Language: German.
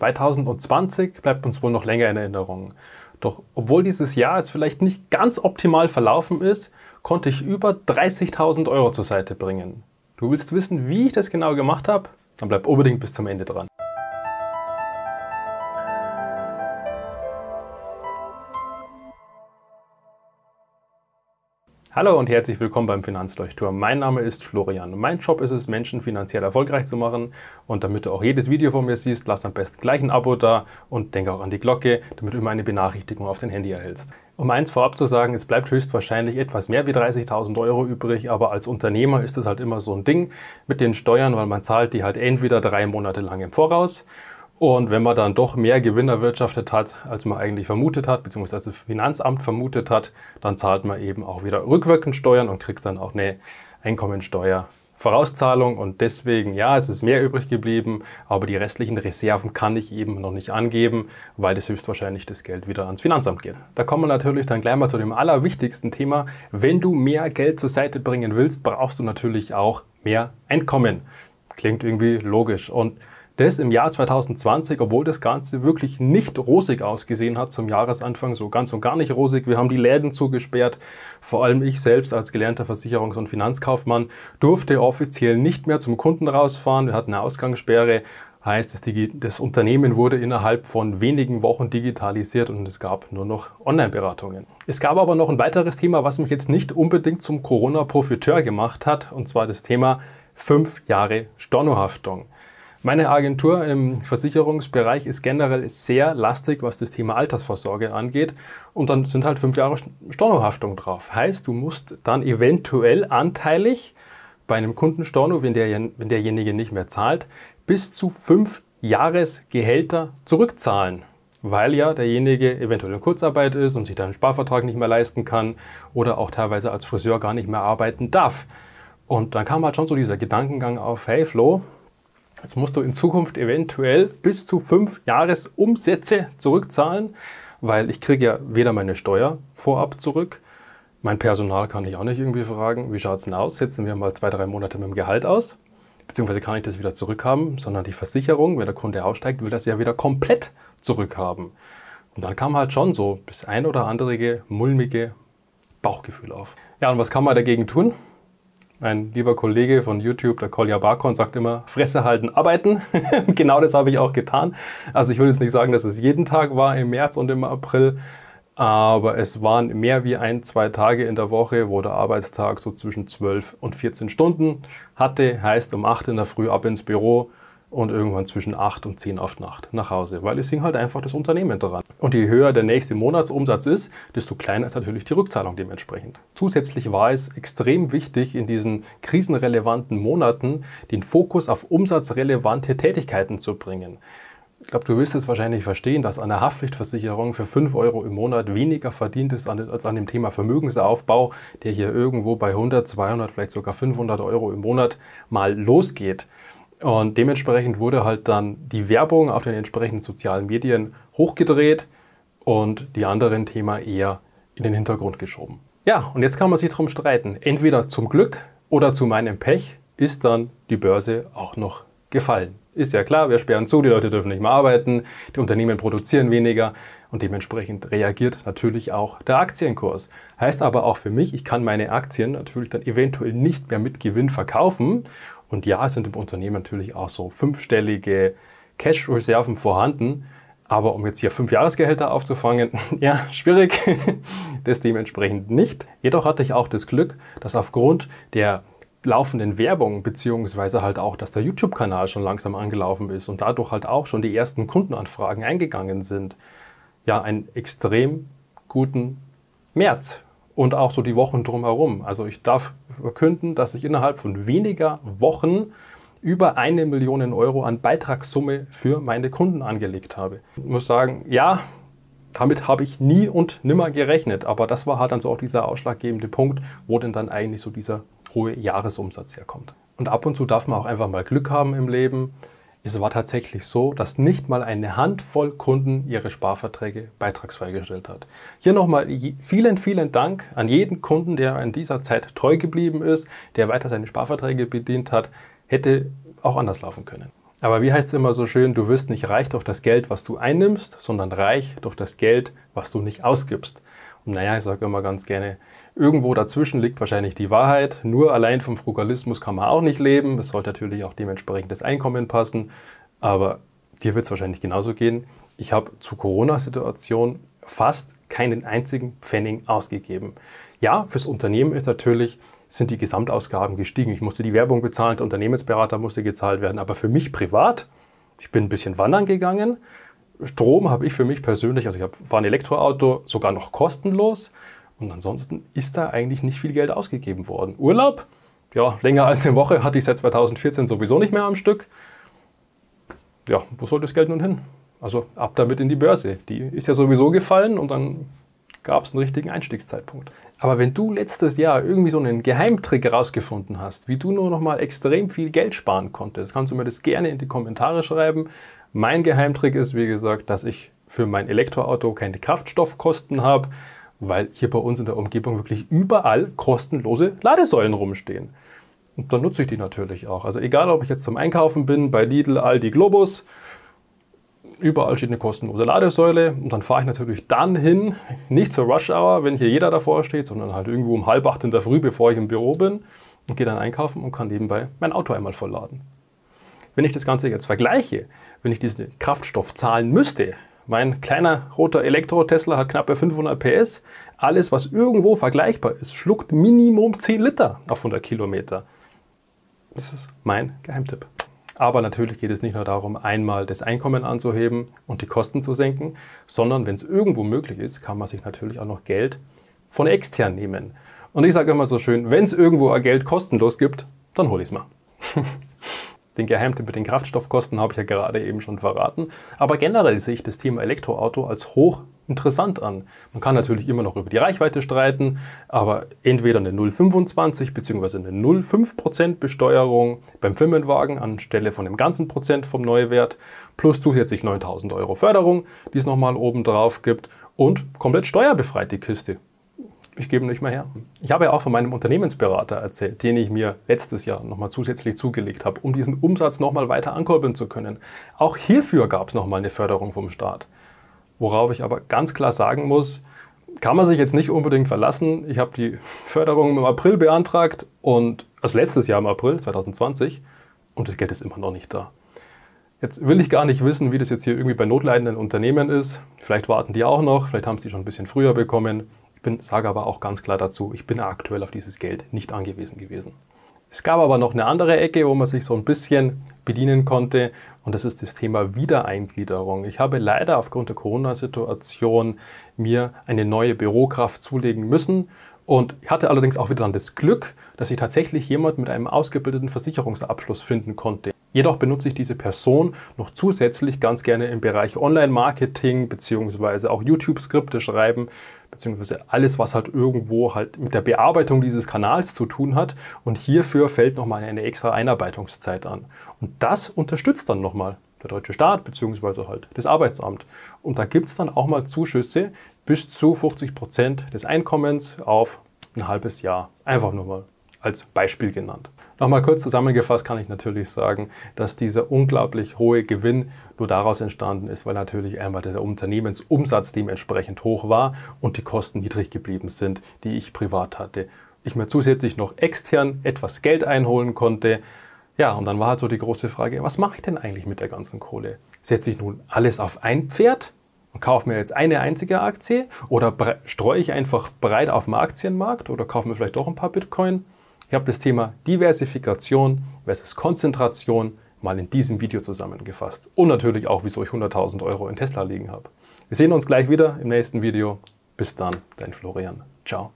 2020 bleibt uns wohl noch länger in Erinnerung. Doch obwohl dieses Jahr jetzt vielleicht nicht ganz optimal verlaufen ist, konnte ich über 30.000 Euro zur Seite bringen. Du willst wissen, wie ich das genau gemacht habe? Dann bleib unbedingt bis zum Ende dran. Hallo und herzlich willkommen beim Finanzleuchtturm. Mein Name ist Florian. Mein Job ist es, Menschen finanziell erfolgreich zu machen. Und damit du auch jedes Video von mir siehst, lass am besten gleich ein Abo da und denk auch an die Glocke, damit du immer eine Benachrichtigung auf dein Handy erhältst. Um eins vorab zu sagen, es bleibt höchstwahrscheinlich etwas mehr wie 30.000 Euro übrig, aber als Unternehmer ist es halt immer so ein Ding mit den Steuern, weil man zahlt die halt entweder drei Monate lang im Voraus und wenn man dann doch mehr Gewinn erwirtschaftet hat, als man eigentlich vermutet hat, beziehungsweise das Finanzamt vermutet hat, dann zahlt man eben auch wieder rückwirkend Steuern und kriegt dann auch eine Einkommensteuer. Vorauszahlung und deswegen, ja, es ist mehr übrig geblieben, aber die restlichen Reserven kann ich eben noch nicht angeben, weil es höchstwahrscheinlich das Geld wieder ans Finanzamt geht. Da kommen wir natürlich dann gleich mal zu dem allerwichtigsten Thema. Wenn du mehr Geld zur Seite bringen willst, brauchst du natürlich auch mehr Einkommen. Klingt irgendwie logisch und das im Jahr 2020, obwohl das Ganze wirklich nicht rosig ausgesehen hat zum Jahresanfang, so ganz und gar nicht rosig. Wir haben die Läden zugesperrt. Vor allem ich selbst als gelernter Versicherungs- und Finanzkaufmann durfte offiziell nicht mehr zum Kunden rausfahren. Wir hatten eine Ausgangssperre. Heißt, das, das Unternehmen wurde innerhalb von wenigen Wochen digitalisiert und es gab nur noch Online-Beratungen. Es gab aber noch ein weiteres Thema, was mich jetzt nicht unbedingt zum Corona-Profiteur gemacht hat, und zwar das Thema fünf Jahre Stornohaftung. Meine Agentur im Versicherungsbereich ist generell sehr lastig, was das Thema Altersvorsorge angeht. Und dann sind halt fünf Jahre Stornohaftung drauf. Heißt, du musst dann eventuell anteilig bei einem Kundenstorno, wenn, der, wenn derjenige nicht mehr zahlt, bis zu fünf Jahresgehälter zurückzahlen. Weil ja derjenige eventuell in Kurzarbeit ist und sich dann einen Sparvertrag nicht mehr leisten kann oder auch teilweise als Friseur gar nicht mehr arbeiten darf. Und dann kam halt schon so dieser Gedankengang auf, hey Flo, Jetzt musst du in Zukunft eventuell bis zu fünf Jahresumsätze zurückzahlen, weil ich kriege ja weder meine Steuer vorab zurück, mein Personal kann ich auch nicht irgendwie fragen, wie schaut es denn aus? Setzen wir mal zwei, drei Monate mit dem Gehalt aus, beziehungsweise kann ich das wieder zurückhaben, sondern die Versicherung, wenn der Kunde aussteigt, will das ja wieder komplett zurückhaben. Und dann kam halt schon so das ein oder andere mulmige Bauchgefühl auf. Ja, und was kann man dagegen tun? Mein lieber Kollege von YouTube, der Kolja Barkon, sagt immer, Fresse halten, arbeiten. genau das habe ich auch getan. Also ich will jetzt nicht sagen, dass es jeden Tag war im März und im April, aber es waren mehr wie ein, zwei Tage in der Woche, wo der Arbeitstag so zwischen 12 und 14 Stunden hatte. Heißt um 8 in der Früh ab ins Büro, und irgendwann zwischen 8 und 10 auf Nacht nach Hause, weil es hing halt einfach das Unternehmen dran. Und je höher der nächste Monatsumsatz ist, desto kleiner ist natürlich die Rückzahlung dementsprechend. Zusätzlich war es extrem wichtig, in diesen krisenrelevanten Monaten den Fokus auf umsatzrelevante Tätigkeiten zu bringen. Ich glaube, du wirst es wahrscheinlich verstehen, dass eine Haftpflichtversicherung für 5 Euro im Monat weniger verdient ist als an dem Thema Vermögensaufbau, der hier irgendwo bei 100, 200, vielleicht sogar 500 Euro im Monat mal losgeht. Und dementsprechend wurde halt dann die Werbung auf den entsprechenden sozialen Medien hochgedreht und die anderen Themen eher in den Hintergrund geschoben. Ja, und jetzt kann man sich darum streiten. Entweder zum Glück oder zu meinem Pech ist dann die Börse auch noch gefallen. Ist ja klar, wir sperren zu, die Leute dürfen nicht mehr arbeiten, die Unternehmen produzieren weniger und dementsprechend reagiert natürlich auch der Aktienkurs. Heißt aber auch für mich, ich kann meine Aktien natürlich dann eventuell nicht mehr mit Gewinn verkaufen und ja, es sind im Unternehmen natürlich auch so fünfstellige Cash-Reserven vorhanden. Aber um jetzt hier fünf Jahresgehälter aufzufangen, ja, schwierig. das dementsprechend nicht. Jedoch hatte ich auch das Glück, dass aufgrund der laufenden Werbung, beziehungsweise halt auch, dass der YouTube-Kanal schon langsam angelaufen ist und dadurch halt auch schon die ersten Kundenanfragen eingegangen sind, ja, einen extrem guten März und auch so die Wochen drumherum. Also ich darf verkünden, dass ich innerhalb von weniger Wochen über eine Million Euro an Beitragssumme für meine Kunden angelegt habe. Ich muss sagen, ja, damit habe ich nie und nimmer gerechnet, aber das war halt dann so auch dieser ausschlaggebende Punkt, wo denn dann eigentlich so dieser hohe Jahresumsatz herkommt. Und ab und zu darf man auch einfach mal Glück haben im Leben. Es war tatsächlich so, dass nicht mal eine Handvoll Kunden ihre Sparverträge beitragsfrei gestellt hat. Hier nochmal vielen, vielen Dank an jeden Kunden, der in dieser Zeit treu geblieben ist, der weiter seine Sparverträge bedient hat. Hätte auch anders laufen können. Aber wie heißt es immer so schön, du wirst nicht reich durch das Geld, was du einnimmst, sondern reich durch das Geld, was du nicht ausgibst. Naja, ich sage immer ganz gerne, irgendwo dazwischen liegt wahrscheinlich die Wahrheit. Nur allein vom Frugalismus kann man auch nicht leben. Es sollte natürlich auch dementsprechend das Einkommen passen. Aber dir wird es wahrscheinlich genauso gehen. Ich habe zur Corona-Situation fast keinen einzigen Pfennig ausgegeben. Ja, fürs Unternehmen ist natürlich sind die Gesamtausgaben gestiegen. Ich musste die Werbung bezahlen, der Unternehmensberater musste gezahlt werden. Aber für mich privat, ich bin ein bisschen wandern gegangen. Strom habe ich für mich persönlich, also ich habe, war ein Elektroauto sogar noch kostenlos. Und ansonsten ist da eigentlich nicht viel Geld ausgegeben worden. Urlaub, ja, länger als eine Woche hatte ich seit 2014 sowieso nicht mehr am Stück. Ja, wo soll das Geld nun hin? Also ab damit in die Börse. Die ist ja sowieso gefallen und dann gab es einen richtigen Einstiegszeitpunkt. Aber wenn du letztes Jahr irgendwie so einen Geheimtrick herausgefunden hast, wie du nur noch mal extrem viel Geld sparen konntest, kannst du mir das gerne in die Kommentare schreiben. Mein Geheimtrick ist, wie gesagt, dass ich für mein Elektroauto keine Kraftstoffkosten habe, weil hier bei uns in der Umgebung wirklich überall kostenlose Ladesäulen rumstehen. Und dann nutze ich die natürlich auch. Also egal, ob ich jetzt zum Einkaufen bin, bei Lidl, Aldi, Globus, Überall steht eine kostenlose Ladesäule und dann fahre ich natürlich dann hin, nicht zur Rush Hour, wenn hier jeder davor steht, sondern halt irgendwo um halb acht in der Früh, bevor ich im Büro bin und gehe dann einkaufen und kann nebenbei mein Auto einmal vollladen. Wenn ich das Ganze jetzt vergleiche, wenn ich diesen Kraftstoff zahlen müsste, mein kleiner roter Elektro-Tesla hat knappe 500 PS, alles was irgendwo vergleichbar ist, schluckt Minimum 10 Liter auf 100 Kilometer. Das ist mein Geheimtipp. Aber natürlich geht es nicht nur darum, einmal das Einkommen anzuheben und die Kosten zu senken, sondern wenn es irgendwo möglich ist, kann man sich natürlich auch noch Geld von extern nehmen. Und ich sage immer so schön, wenn es irgendwo Geld kostenlos gibt, dann hole ich es mal. Den Geheimtipp mit den Kraftstoffkosten habe ich ja gerade eben schon verraten. Aber generell sehe ich das Thema Elektroauto als hoch interessant an. Man kann natürlich immer noch über die Reichweite streiten, aber entweder eine 0,25 bzw. eine 0,5% Besteuerung beim Firmenwagen anstelle von dem ganzen Prozent vom Neuwert plus zusätzlich 9000 Euro Förderung, die es nochmal oben drauf gibt und komplett steuerbefreit die Kiste ich gebe nicht mehr her. Ich habe ja auch von meinem Unternehmensberater erzählt, den ich mir letztes Jahr nochmal zusätzlich zugelegt habe, um diesen Umsatz nochmal weiter ankurbeln zu können. Auch hierfür gab es nochmal eine Förderung vom Staat. Worauf ich aber ganz klar sagen muss, kann man sich jetzt nicht unbedingt verlassen. Ich habe die Förderung im April beantragt und also letztes Jahr im April 2020 und das Geld ist immer noch nicht da. Jetzt will ich gar nicht wissen, wie das jetzt hier irgendwie bei notleidenden Unternehmen ist. Vielleicht warten die auch noch, vielleicht haben sie schon ein bisschen früher bekommen. Ich bin, sage aber auch ganz klar dazu, ich bin aktuell auf dieses Geld nicht angewiesen gewesen. Es gab aber noch eine andere Ecke, wo man sich so ein bisschen bedienen konnte und das ist das Thema Wiedereingliederung. Ich habe leider aufgrund der Corona-Situation mir eine neue Bürokraft zulegen müssen und hatte allerdings auch wieder dann das Glück, dass ich tatsächlich jemand mit einem ausgebildeten Versicherungsabschluss finden konnte. Jedoch benutze ich diese Person noch zusätzlich ganz gerne im Bereich Online-Marketing bzw. auch YouTube-Skripte schreiben bzw. alles, was halt irgendwo halt mit der Bearbeitung dieses Kanals zu tun hat. Und hierfür fällt nochmal eine extra Einarbeitungszeit an. Und das unterstützt dann nochmal der deutsche Staat bzw. halt das Arbeitsamt. Und da gibt es dann auch mal Zuschüsse bis zu 50 Prozent des Einkommens auf ein halbes Jahr. Einfach nur mal als Beispiel genannt. Nochmal kurz zusammengefasst kann ich natürlich sagen, dass dieser unglaublich hohe Gewinn nur daraus entstanden ist, weil natürlich einmal der Unternehmensumsatz dementsprechend hoch war und die Kosten niedrig geblieben sind, die ich privat hatte. Ich mir zusätzlich noch extern etwas Geld einholen konnte. Ja, und dann war halt so die große Frage, was mache ich denn eigentlich mit der ganzen Kohle? Setze ich nun alles auf ein Pferd und kaufe mir jetzt eine einzige Aktie oder streue ich einfach breit auf dem Aktienmarkt oder kaufe mir vielleicht doch ein paar Bitcoin? Ich habe das Thema Diversifikation versus Konzentration mal in diesem Video zusammengefasst. Und natürlich auch, wieso ich 100.000 Euro in Tesla liegen habe. Wir sehen uns gleich wieder im nächsten Video. Bis dann, dein Florian. Ciao.